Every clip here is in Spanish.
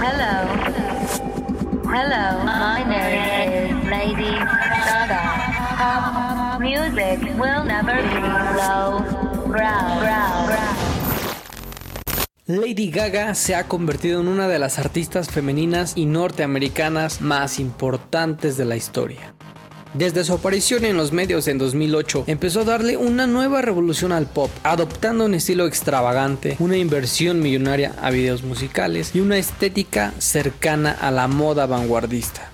Hello. Hello. My name is Lady Gaga. Pop music will never be low. Lady Gaga se ha convertido en una de las artistas femeninas y norteamericanas más importantes de la historia. Desde su aparición en los medios en 2008, empezó a darle una nueva revolución al pop, adoptando un estilo extravagante, una inversión millonaria a videos musicales y una estética cercana a la moda vanguardista.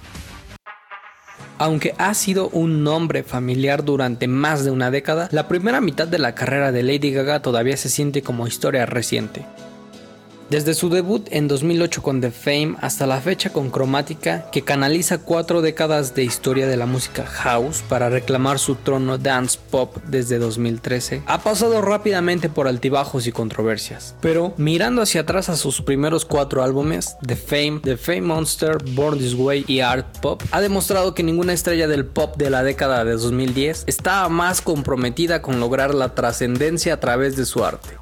Aunque ha sido un nombre familiar durante más de una década, la primera mitad de la carrera de Lady Gaga todavía se siente como historia reciente. Desde su debut en 2008 con The Fame hasta la fecha con Cromática, que canaliza cuatro décadas de historia de la música house para reclamar su trono dance pop desde 2013, ha pasado rápidamente por altibajos y controversias. Pero mirando hacia atrás a sus primeros cuatro álbumes, The Fame, The Fame Monster, Born This Way y Art Pop, ha demostrado que ninguna estrella del pop de la década de 2010 estaba más comprometida con lograr la trascendencia a través de su arte.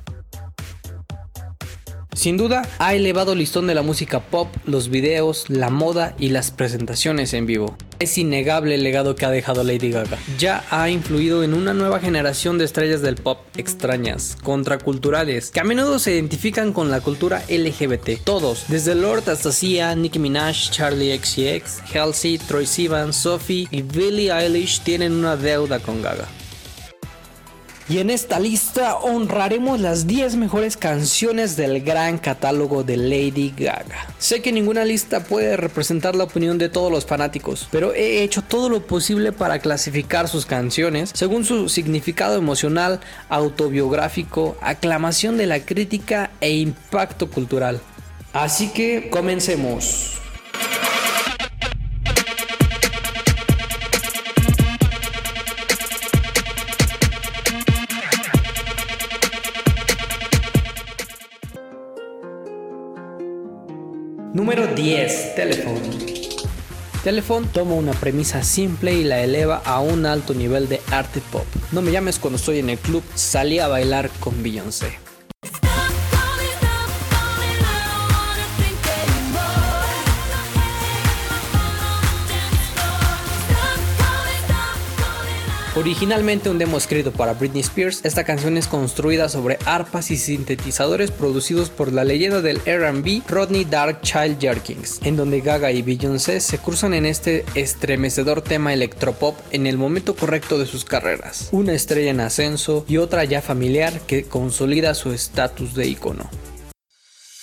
Sin duda, ha elevado el listón de la música pop, los videos, la moda y las presentaciones en vivo. Es innegable el legado que ha dejado Lady Gaga. Ya ha influido en una nueva generación de estrellas del pop extrañas, contraculturales, que a menudo se identifican con la cultura LGBT. Todos, desde Lord hasta Sia, Nicki Minaj, Charlie XCX, Halsey, Troy Sivan, Sophie y Billie Eilish tienen una deuda con Gaga. Y en esta lista honraremos las 10 mejores canciones del gran catálogo de Lady Gaga. Sé que ninguna lista puede representar la opinión de todos los fanáticos, pero he hecho todo lo posible para clasificar sus canciones según su significado emocional, autobiográfico, aclamación de la crítica e impacto cultural. Así que comencemos. Número 10. Telephone. Telephone toma una premisa simple y la eleva a un alto nivel de arte pop. No me llames cuando estoy en el club, salí a bailar con Beyoncé. Originalmente un demo escrito para Britney Spears, esta canción es construida sobre arpas y sintetizadores producidos por la leyenda del RB Rodney Dark Child Jerkins, en donde Gaga y Beyoncé se cruzan en este estremecedor tema electropop en el momento correcto de sus carreras. Una estrella en ascenso y otra ya familiar que consolida su estatus de icono.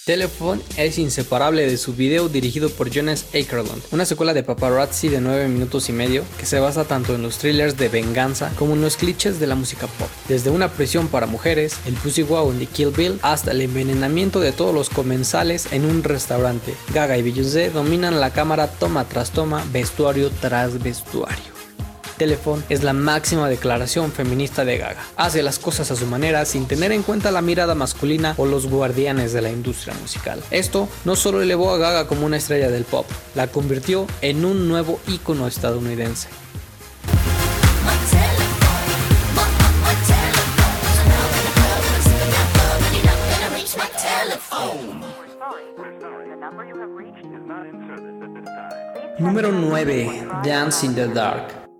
Telephone es inseparable de su video dirigido por Jonas Akerlund, una secuela de paparazzi de 9 minutos y medio que se basa tanto en los thrillers de venganza como en los clichés de la música pop. Desde una prisión para mujeres, el Pussy Wow de Kill Bill, hasta el envenenamiento de todos los comensales en un restaurante. Gaga y Beyoncé dominan la cámara toma tras toma, vestuario tras vestuario. Telephone es la máxima declaración feminista de Gaga. Hace las cosas a su manera sin tener en cuenta la mirada masculina o los guardianes de la industria musical. Esto no solo elevó a Gaga como una estrella del pop, la convirtió en un nuevo ícono estadounidense. Número 9. Dance in the Dark.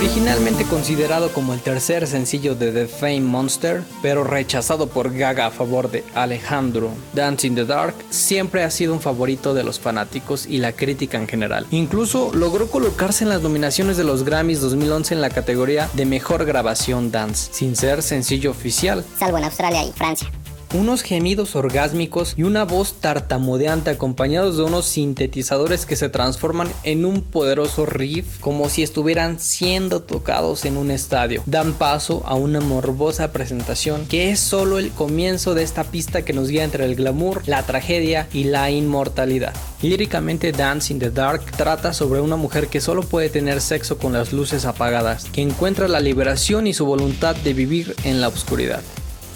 Originalmente considerado como el tercer sencillo de The Fame Monster, pero rechazado por Gaga a favor de Alejandro, Dance in the Dark siempre ha sido un favorito de los fanáticos y la crítica en general. Incluso logró colocarse en las nominaciones de los Grammys 2011 en la categoría de Mejor Grabación Dance, sin ser sencillo oficial. Salvo en Australia y Francia unos gemidos orgásmicos y una voz tartamudeante acompañados de unos sintetizadores que se transforman en un poderoso riff como si estuvieran siendo tocados en un estadio. Dan paso a una morbosa presentación que es solo el comienzo de esta pista que nos guía entre el glamour, la tragedia y la inmortalidad. Líricamente Dance in the Dark trata sobre una mujer que solo puede tener sexo con las luces apagadas, que encuentra la liberación y su voluntad de vivir en la oscuridad.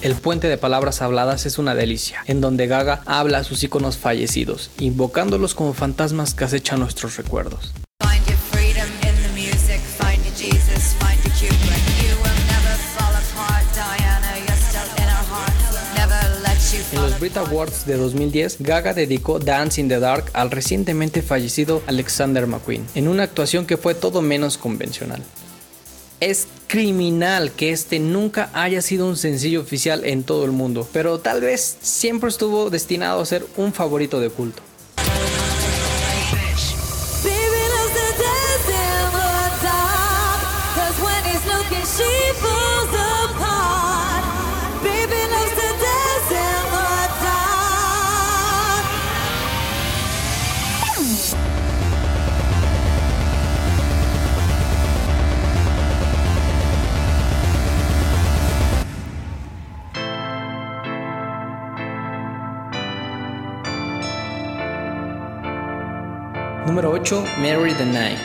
El puente de palabras habladas es una delicia, en donde Gaga habla a sus íconos fallecidos, invocándolos como fantasmas que acechan nuestros recuerdos. En los Brit Awards de 2010, Gaga dedicó Dance in the Dark al recientemente fallecido Alexander McQueen, en una actuación que fue todo menos convencional. Es criminal que este nunca haya sido un sencillo oficial en todo el mundo, pero tal vez siempre estuvo destinado a ser un favorito de culto. Número 8. Mary the Night.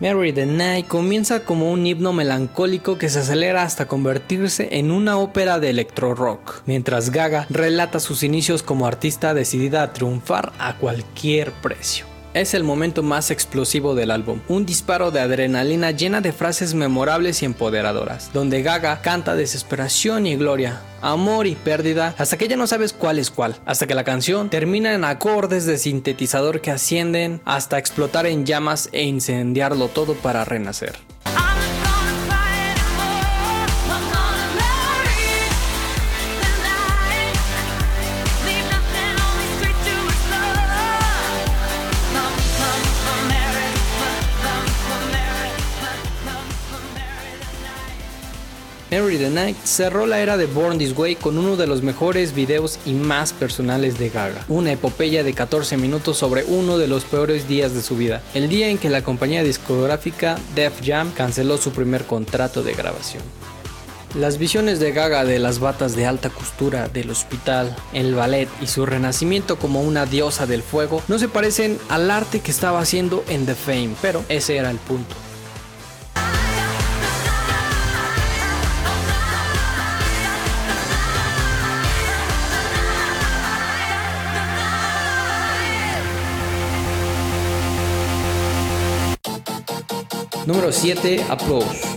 Mary the Night comienza como un himno melancólico que se acelera hasta convertirse en una ópera de electro rock, mientras Gaga relata sus inicios como artista decidida a triunfar a cualquier precio. Es el momento más explosivo del álbum, un disparo de adrenalina llena de frases memorables y empoderadoras, donde Gaga canta desesperación y gloria, amor y pérdida, hasta que ya no sabes cuál es cuál, hasta que la canción termina en acordes de sintetizador que ascienden hasta explotar en llamas e incendiarlo todo para renacer. The Night cerró la era de Born This Way con uno de los mejores videos y más personales de Gaga, una epopeya de 14 minutos sobre uno de los peores días de su vida, el día en que la compañía discográfica Def Jam canceló su primer contrato de grabación. Las visiones de Gaga de las batas de alta costura, del hospital, el ballet y su renacimiento como una diosa del fuego no se parecen al arte que estaba haciendo en The Fame, pero ese era el punto. Número 7. Applause.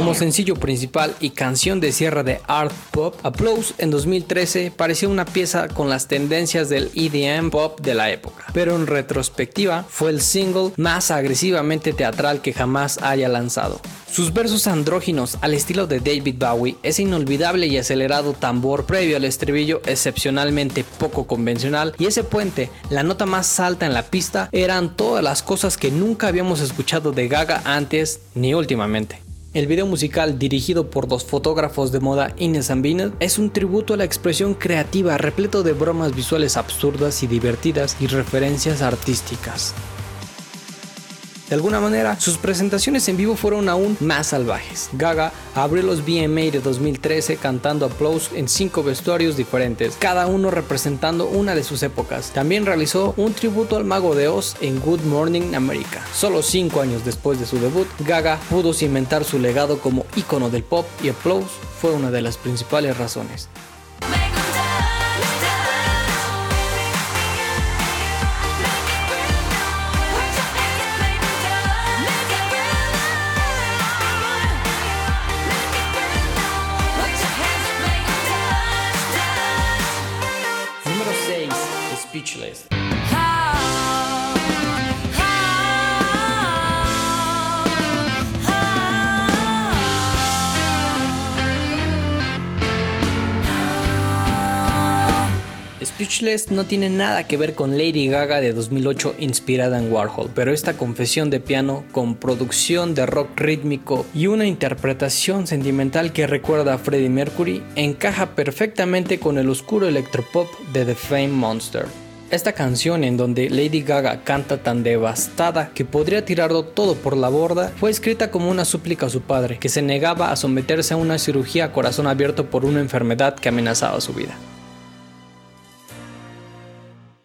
Como sencillo principal y canción de cierre de art pop, Applause en 2013 pareció una pieza con las tendencias del EDM pop de la época, pero en retrospectiva fue el single más agresivamente teatral que jamás haya lanzado. Sus versos andróginos al estilo de David Bowie, ese inolvidable y acelerado tambor previo al estribillo excepcionalmente poco convencional y ese puente, la nota más alta en la pista, eran todas las cosas que nunca habíamos escuchado de Gaga antes ni últimamente. El video musical, dirigido por dos fotógrafos de moda Ines and es un tributo a la expresión creativa repleto de bromas visuales absurdas y divertidas y referencias artísticas. De alguna manera, sus presentaciones en vivo fueron aún más salvajes. Gaga abrió los BMA de 2013 cantando Applause en cinco vestuarios diferentes, cada uno representando una de sus épocas. También realizó un tributo al mago de Oz en Good Morning America. Solo cinco años después de su debut, Gaga pudo cimentar su legado como ícono del pop y Applause fue una de las principales razones. Speechless no tiene nada que ver con Lady Gaga de 2008 inspirada en Warhol, pero esta confesión de piano con producción de rock rítmico y una interpretación sentimental que recuerda a Freddie Mercury encaja perfectamente con el oscuro electropop de The Fame Monster. Esta canción en donde Lady Gaga canta tan devastada que podría tirarlo todo por la borda fue escrita como una súplica a su padre, que se negaba a someterse a una cirugía a corazón abierto por una enfermedad que amenazaba su vida.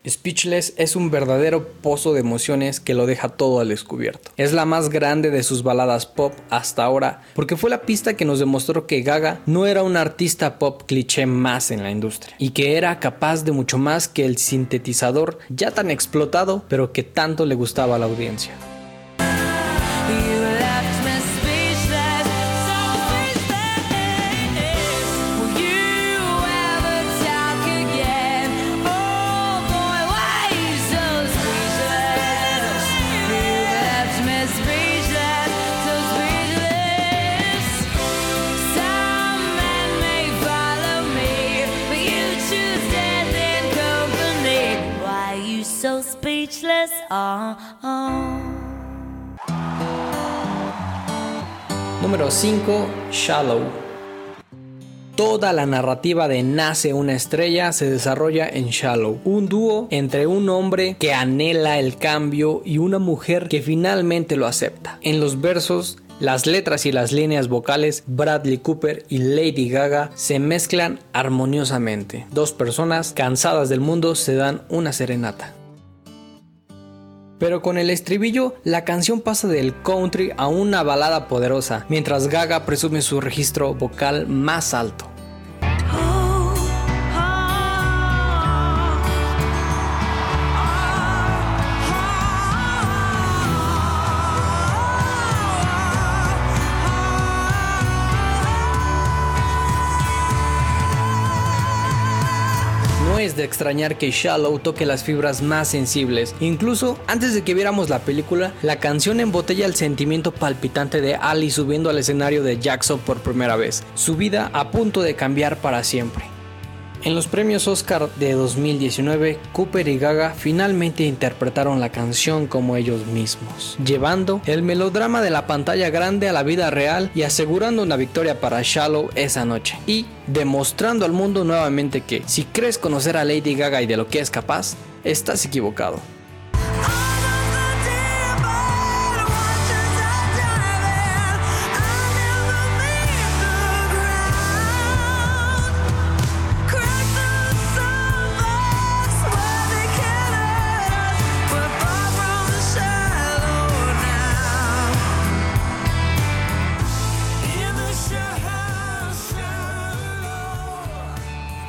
Speechless es un verdadero pozo de emociones que lo deja todo al descubierto. Es la más grande de sus baladas pop hasta ahora porque fue la pista que nos demostró que Gaga no era un artista pop cliché más en la industria y que era capaz de mucho más que el sintetizador ya tan explotado pero que tanto le gustaba a la audiencia. Oh, oh. Número 5. Shallow. Toda la narrativa de Nace una estrella se desarrolla en Shallow, un dúo entre un hombre que anhela el cambio y una mujer que finalmente lo acepta. En los versos, las letras y las líneas vocales, Bradley Cooper y Lady Gaga se mezclan armoniosamente. Dos personas cansadas del mundo se dan una serenata. Pero con el estribillo, la canción pasa del country a una balada poderosa, mientras Gaga presume su registro vocal más alto. De extrañar que Shallow toque las fibras más sensibles. Incluso antes de que viéramos la película, la canción embotella el sentimiento palpitante de Ali subiendo al escenario de Jackson por primera vez, su vida a punto de cambiar para siempre. En los premios Oscar de 2019, Cooper y Gaga finalmente interpretaron la canción como ellos mismos, llevando el melodrama de la pantalla grande a la vida real y asegurando una victoria para Shallow esa noche, y demostrando al mundo nuevamente que si crees conocer a Lady Gaga y de lo que es capaz, estás equivocado.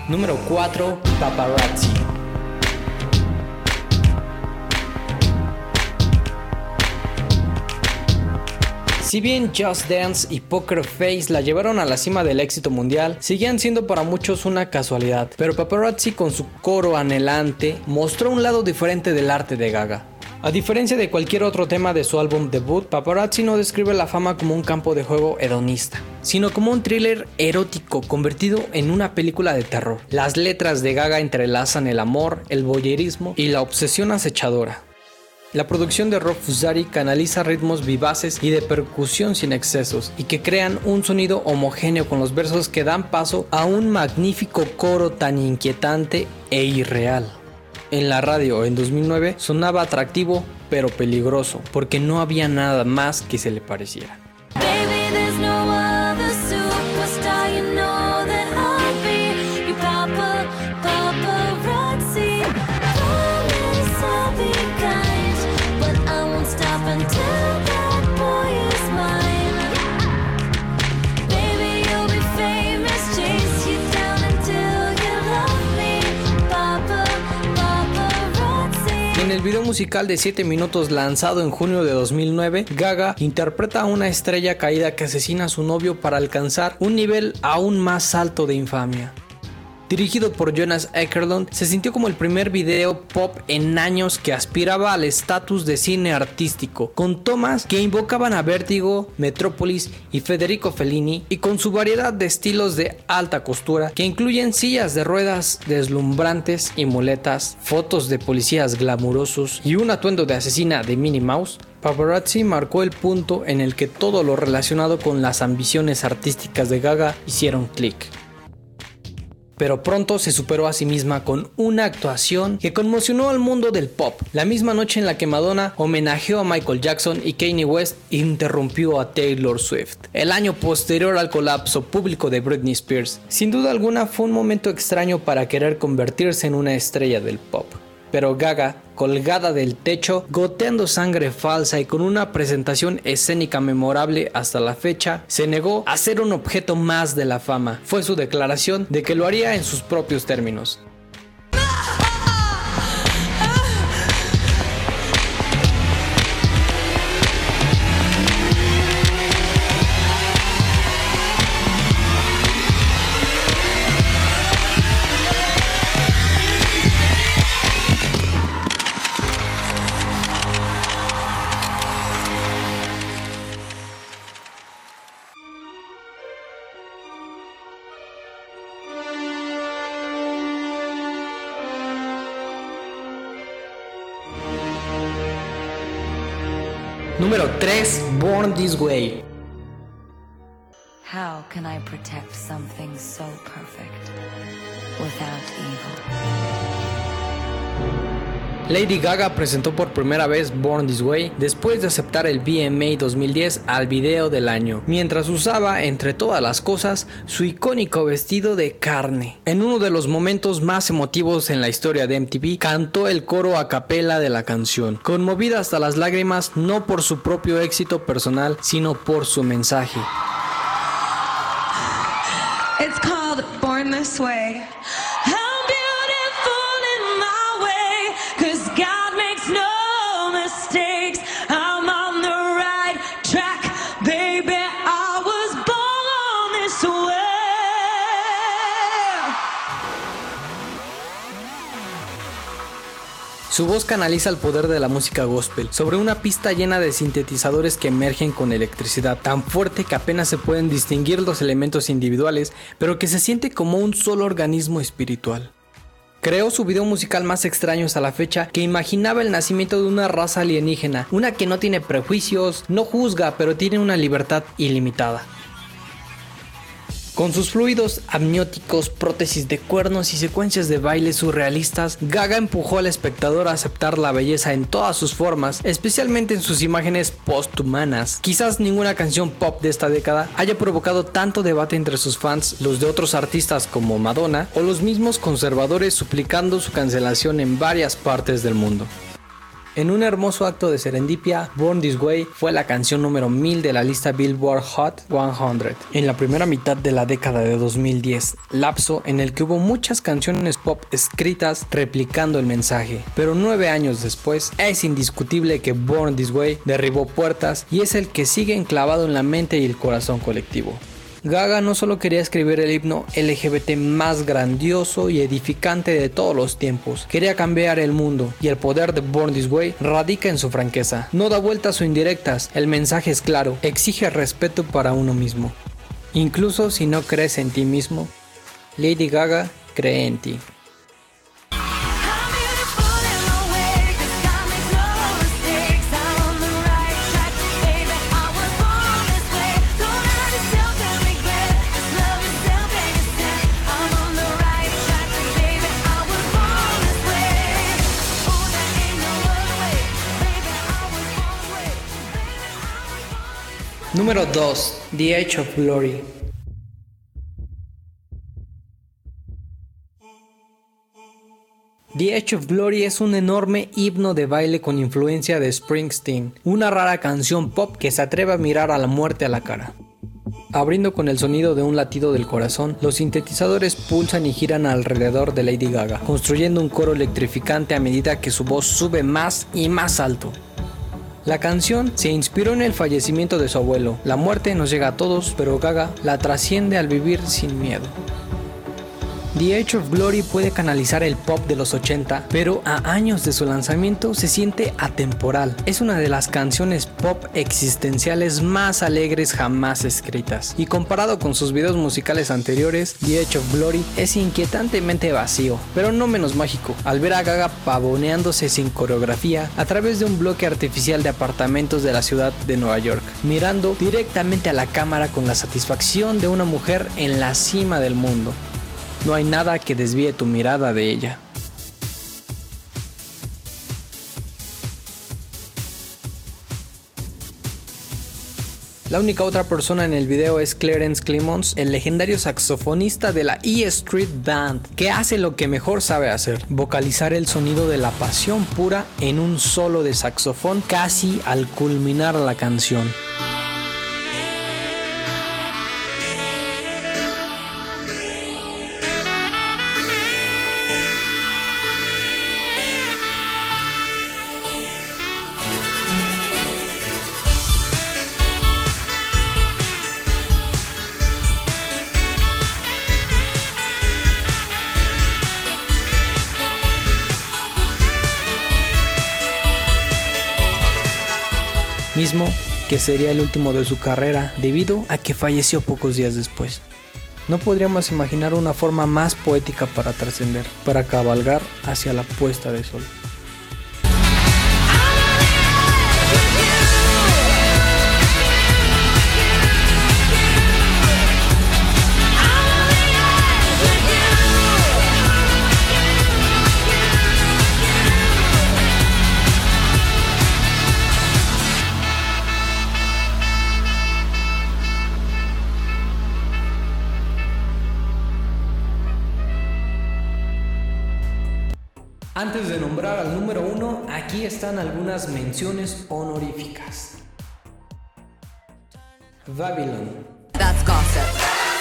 Número 4. Paparazzi. Si bien Just Dance y Poker Face la llevaron a la cima del éxito mundial, seguían siendo para muchos una casualidad, pero Paparazzi con su coro anhelante mostró un lado diferente del arte de Gaga. A diferencia de cualquier otro tema de su álbum debut, Paparazzi no describe la fama como un campo de juego hedonista, sino como un thriller erótico convertido en una película de terror. Las letras de Gaga entrelazan el amor, el boyerismo y la obsesión acechadora. La producción de Rob Fusari canaliza ritmos vivaces y de percusión sin excesos y que crean un sonido homogéneo con los versos que dan paso a un magnífico coro tan inquietante e irreal. En la radio en 2009 sonaba atractivo pero peligroso porque no había nada más que se le pareciera. Video musical de 7 minutos lanzado en junio de 2009, Gaga interpreta a una estrella caída que asesina a su novio para alcanzar un nivel aún más alto de infamia dirigido por Jonas Eckerlund, se sintió como el primer video pop en años que aspiraba al estatus de cine artístico, con tomas que invocaban a Vértigo, Metrópolis y Federico Fellini, y con su variedad de estilos de alta costura que incluyen sillas de ruedas deslumbrantes y muletas, fotos de policías glamurosos y un atuendo de asesina de Minnie Mouse. Paparazzi marcó el punto en el que todo lo relacionado con las ambiciones artísticas de Gaga hicieron clic pero pronto se superó a sí misma con una actuación que conmocionó al mundo del pop, la misma noche en la que Madonna homenajeó a Michael Jackson y Kanye West interrumpió a Taylor Swift. El año posterior al colapso público de Britney Spears, sin duda alguna fue un momento extraño para querer convertirse en una estrella del pop pero Gaga, colgada del techo, goteando sangre falsa y con una presentación escénica memorable hasta la fecha, se negó a ser un objeto más de la fama. Fue su declaración de que lo haría en sus propios términos. Born This Way. How can I protect something so perfect without evil? Lady Gaga presentó por primera vez Born This Way después de aceptar el BMA 2010 al video del año, mientras usaba, entre todas las cosas, su icónico vestido de carne. En uno de los momentos más emotivos en la historia de MTV, cantó el coro a capela de la canción, conmovida hasta las lágrimas no por su propio éxito personal, sino por su mensaje. Born This Way. Su voz canaliza el poder de la música gospel sobre una pista llena de sintetizadores que emergen con electricidad tan fuerte que apenas se pueden distinguir los elementos individuales, pero que se siente como un solo organismo espiritual. Creó su video musical más extraño hasta la fecha que imaginaba el nacimiento de una raza alienígena, una que no tiene prejuicios, no juzga, pero tiene una libertad ilimitada. Con sus fluidos amnióticos, prótesis de cuernos y secuencias de baile surrealistas, Gaga empujó al espectador a aceptar la belleza en todas sus formas, especialmente en sus imágenes posthumanas. Quizás ninguna canción pop de esta década haya provocado tanto debate entre sus fans, los de otros artistas como Madonna, o los mismos conservadores suplicando su cancelación en varias partes del mundo. En un hermoso acto de serendipia, Born This Way fue la canción número 1000 de la lista Billboard Hot 100 en la primera mitad de la década de 2010, lapso en el que hubo muchas canciones pop escritas replicando el mensaje. Pero nueve años después, es indiscutible que Born This Way derribó puertas y es el que sigue enclavado en la mente y el corazón colectivo. Gaga no solo quería escribir el himno LGBT más grandioso y edificante de todos los tiempos, quería cambiar el mundo y el poder de Born This Way radica en su franqueza. No da vueltas o indirectas, el mensaje es claro, exige respeto para uno mismo. Incluso si no crees en ti mismo, Lady Gaga cree en ti. Número 2. The Edge of Glory. The Edge of Glory es un enorme himno de baile con influencia de Springsteen, una rara canción pop que se atreve a mirar a la muerte a la cara. Abriendo con el sonido de un latido del corazón, los sintetizadores pulsan y giran alrededor de Lady Gaga, construyendo un coro electrificante a medida que su voz sube más y más alto. La canción se inspiró en el fallecimiento de su abuelo. La muerte nos llega a todos, pero Gaga la trasciende al vivir sin miedo. The Edge of Glory puede canalizar el pop de los 80, pero a años de su lanzamiento se siente atemporal. Es una de las canciones pop existenciales más alegres jamás escritas. Y comparado con sus videos musicales anteriores, The Edge of Glory es inquietantemente vacío, pero no menos mágico, al ver a Gaga pavoneándose sin coreografía a través de un bloque artificial de apartamentos de la ciudad de Nueva York, mirando directamente a la cámara con la satisfacción de una mujer en la cima del mundo. No hay nada que desvíe tu mirada de ella. La única otra persona en el video es Clarence Clemons, el legendario saxofonista de la E Street Band, que hace lo que mejor sabe hacer, vocalizar el sonido de la pasión pura en un solo de saxofón casi al culminar la canción. Que sería el último de su carrera debido a que falleció pocos días después. No podríamos imaginar una forma más poética para trascender, para cabalgar hacia la puesta de sol. Antes de nombrar al número uno, aquí están algunas menciones honoríficas. Babylon. That's gossip.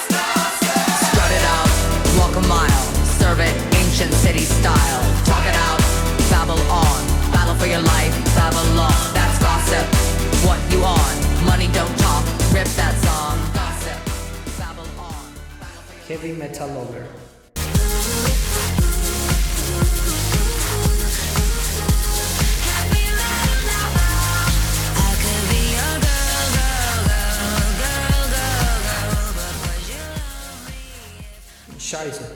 Strut it out, walk a mile, serve it ancient city style. Talk it out, babble on, battle for your life, Babylon. That's gossip. What you on? Money don't talk. Rip that song. Gossip. Babble on. battle for your Heavy Metal Lover. Me Scheiße.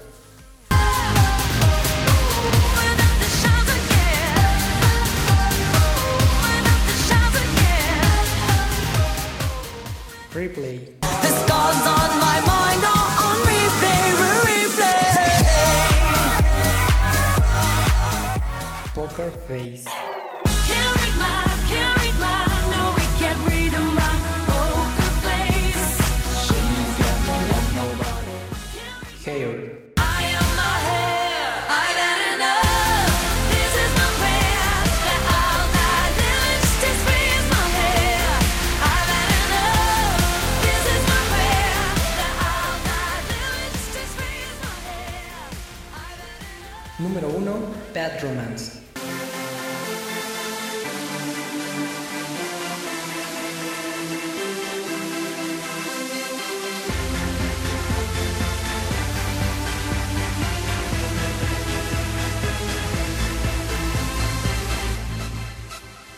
Bad Romance.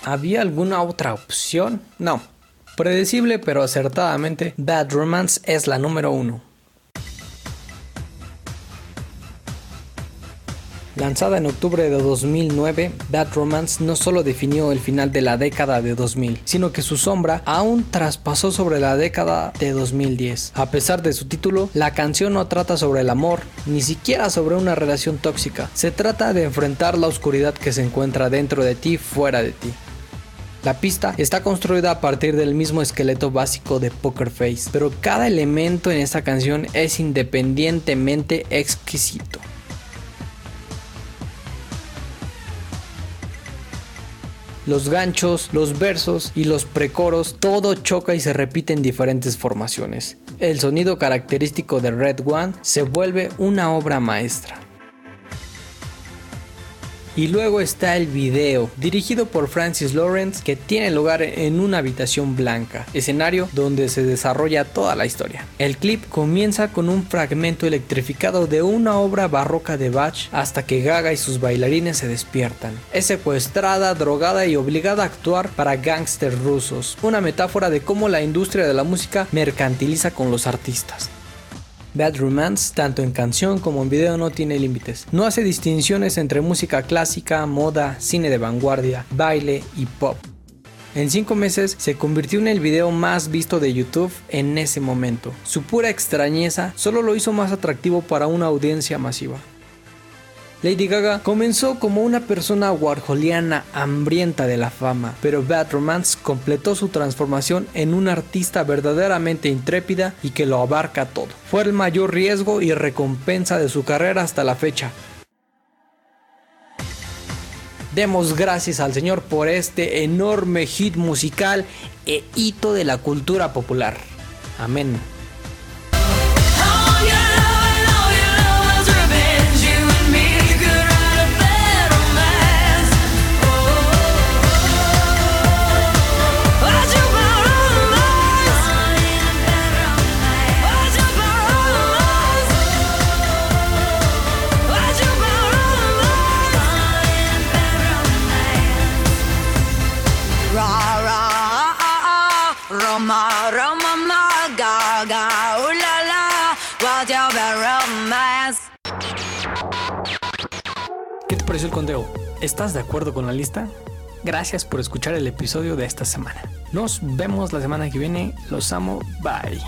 ¿Había alguna otra opción? No. Predecible pero acertadamente, Bad Romance es la número uno. Lanzada en octubre de 2009, Bad Romance no solo definió el final de la década de 2000, sino que su sombra aún traspasó sobre la década de 2010. A pesar de su título, la canción no trata sobre el amor, ni siquiera sobre una relación tóxica. Se trata de enfrentar la oscuridad que se encuentra dentro de ti, fuera de ti. La pista está construida a partir del mismo esqueleto básico de Poker Face, pero cada elemento en esta canción es independientemente exquisito. Los ganchos, los versos y los precoros, todo choca y se repite en diferentes formaciones. El sonido característico de Red One se vuelve una obra maestra. Y luego está el video, dirigido por Francis Lawrence, que tiene lugar en una habitación blanca, escenario donde se desarrolla toda la historia. El clip comienza con un fragmento electrificado de una obra barroca de Bach hasta que Gaga y sus bailarines se despiertan. Es secuestrada, drogada y obligada a actuar para gángsters rusos, una metáfora de cómo la industria de la música mercantiliza con los artistas. Bad Romance, tanto en canción como en video, no tiene límites. No hace distinciones entre música clásica, moda, cine de vanguardia, baile y pop. En 5 meses se convirtió en el video más visto de YouTube en ese momento. Su pura extrañeza solo lo hizo más atractivo para una audiencia masiva. Lady Gaga comenzó como una persona warholiana hambrienta de la fama, pero Bad Romance completó su transformación en una artista verdaderamente intrépida y que lo abarca todo. Fue el mayor riesgo y recompensa de su carrera hasta la fecha. Demos gracias al Señor por este enorme hit musical e hito de la cultura popular. Amén. ¿Qué te pareció el conteo? ¿Estás de acuerdo con la lista? Gracias por escuchar el episodio de esta semana. Nos vemos la semana que viene. Los amo. Bye.